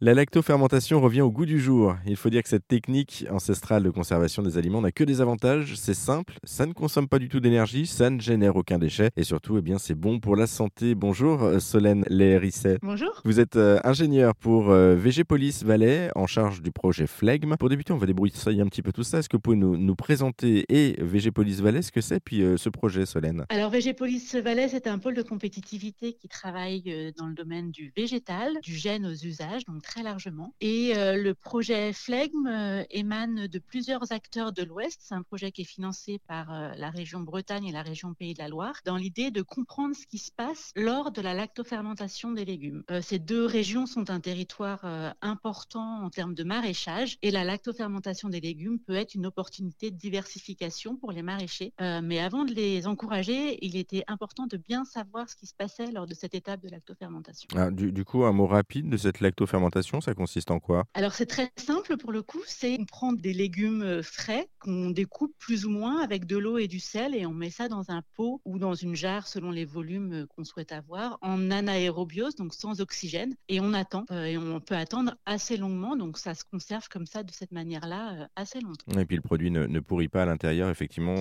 La lactofermentation revient au goût du jour. Il faut dire que cette technique ancestrale de conservation des aliments n'a que des avantages. C'est simple, ça ne consomme pas du tout d'énergie, ça ne génère aucun déchet et surtout, eh bien, c'est bon pour la santé. Bonjour euh, Solène Lérisset. Bonjour. Vous êtes euh, ingénieur pour euh, VG Valais en charge du projet Flegme. Pour débuter, on va débrouiller un petit peu tout ça. Est-ce que vous pouvez nous, présenter et VG Valais ce que c'est puis ce projet Solène? Alors VG Valais, c'est un pôle de compétitivité qui travaille dans le domaine du végétal, du gène aux usages, donc très largement. Et euh, le projet Flegme euh, émane de plusieurs acteurs de l'Ouest. C'est un projet qui est financé par euh, la région Bretagne et la région Pays de la Loire, dans l'idée de comprendre ce qui se passe lors de la lactofermentation des légumes. ces deux régions sont un territoire important en termes de maraîchage et la lactofermentation des légumes peut être une opportunité de diversification pour les maraîchers. mais avant de les encourager, il était important de bien savoir ce qui se passait lors de cette étape de lactofermentation. Ah, du coup, un mot rapide de cette lactofermentation? Ça consiste en quoi? Alors c'est très simple pour le coup, c'est on prend des légumes euh, frais qu'on découpe plus ou moins avec de l'eau et du sel et on met ça dans un pot ou dans une jarre selon les volumes euh, qu'on souhaite avoir en anaérobiose, donc sans oxygène et on attend euh, et on peut attendre assez longuement donc ça se conserve comme ça de cette manière-là assez longtemps. Et puis le produit ne, pourrit pas à l'intérieur, effectivement,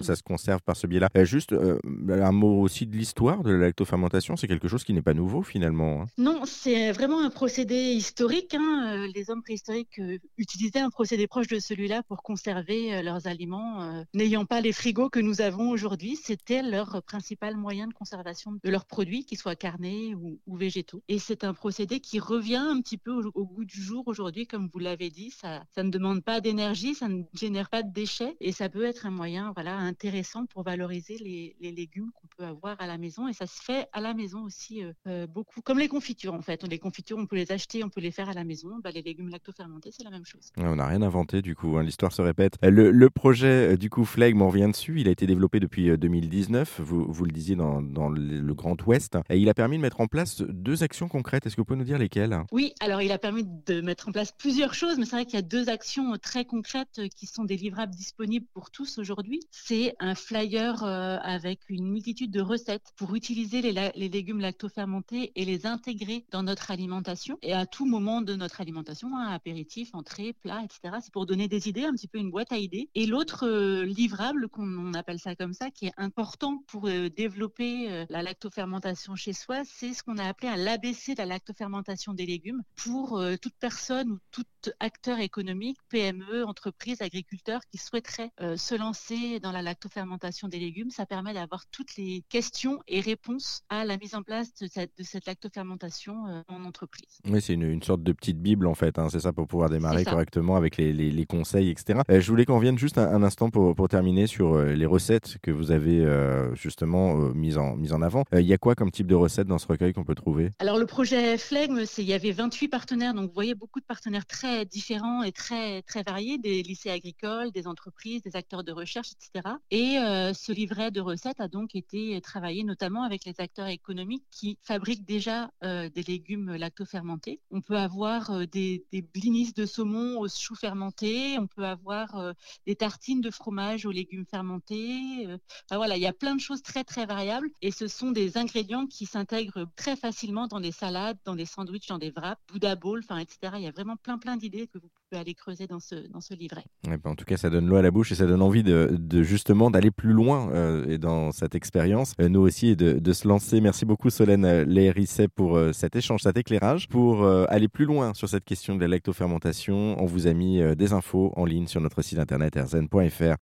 ça se conserve par ce biais-là. juste un mot aussi de l'histoire de la lactofermentation, c'est quelque chose qui n'est pas nouveau finalement. Hein? Non, c'est vraiment un processus procédé historique. Hein, euh, les hommes préhistoriques euh, utilisaient un procédé proche de celui-là pour conserver euh, leurs aliments. N'ayant pas les frigos que nous avons aujourd'hui, c'était leur principal moyen de conservation de leurs produits, qu'ils soient carnés ou, végétaux. Et c'est un procédé qui revient un petit peu au, goût du jour aujourd'hui, comme vous l'avez dit. Ça, ne demande pas d'énergie, ça ne génère pas de déchets et ça peut être un moyen voilà, intéressant pour valoriser les, les légumes qu'on peut avoir à la maison. Et ça se fait à la maison aussi beaucoup, comme les confitures en fait. Les confitures, on peut les acheter, on peut les faire à la maison. Bah, les légumes lactofermentés, c'est la même chose. on n'a rien inventé du coup, hein, l'histoire se répète. Euh, le, projet euh, du coup Flegme, on revient dessus, il a été développé depuis 2019, euh, vous, vous le disiez dans, dans le, Grand Ouest, et il a permis de mettre en place deux actions concrètes. Est-ce que vous pouvez nous dire lesquelles? Oui, alors il a permis de mettre en place plusieurs choses, mais c'est vrai qu'il y a deux actions très concrètes qui sont des livrables disponibles pour tous aujourd'hui. C'est un flyer avec une multitude de recettes pour utiliser les, les légumes lactofermentés et les intégrer dans notre alimentation et à tout moment de notre alimentation, hein, apéritif, entrée, plat, etc. C'est pour donner des idées, un petit peu une boîte à idées. Et l'autre euh, livrable, qu'on appelle ça comme ça, qui est important pour euh, développer euh, la lactofermentation chez soi, c'est ce qu'on a appelé un l'ABC de la lactofermentation des légumes pour toute personne ou tout acteur économique, PME, entreprise, agriculteur qui souhaiterait se lancer dans la lactofermentation des légumes. Ça permet d'avoir toutes les questions et réponses à la mise en place de cette lactofermentation en entreprise. Oui, c'est une, sorte de petite Bible en fait, hein, c'est ça pour pouvoir démarrer correctement avec les, conseils, etc. Euh, je voulais qu'on revienne juste un, instant pour, pour, terminer sur euh, les recettes que vous avez euh, justement mises, en, mise en avant. Il y a quoi comme type de recettes dans ce recueil qu'on peut trouver? Alors le projet Flegme, il y avait 28 partenaires, donc vous voyez beaucoup de partenaires très différents et très, très variés, des lycées agricoles, des entreprises, des acteurs de recherche, etc. Et ce livret de recettes a donc été travaillé notamment avec les acteurs économiques qui fabriquent déjà des légumes lactofermentés on peut avoir euh, des, blinis de saumon aux choux fermentés, on peut avoir euh, des tartines de fromage aux légumes fermentés. Euh. voilà, il y a plein de choses très très variables et ce sont des ingrédients qui s'intègrent très facilement dans des salades, dans des sandwichs, dans des wraps, Buddha bowl, enfin etc. Il y a vraiment plein plein d'idées que vous pouvez aller creuser dans ce dans ce livret. Ben, en tout cas, ça donne l'eau à la bouche et ça donne envie de, justement d'aller plus loin et dans cette expérience, nous aussi, et de, se lancer. Merci beaucoup Solène Lérisset pour cet échange, cet éclairage. Pour euh, aller plus loin sur cette question de la lactofermentation, on vous a mis euh, des infos en ligne sur notre site internet erzen.fr.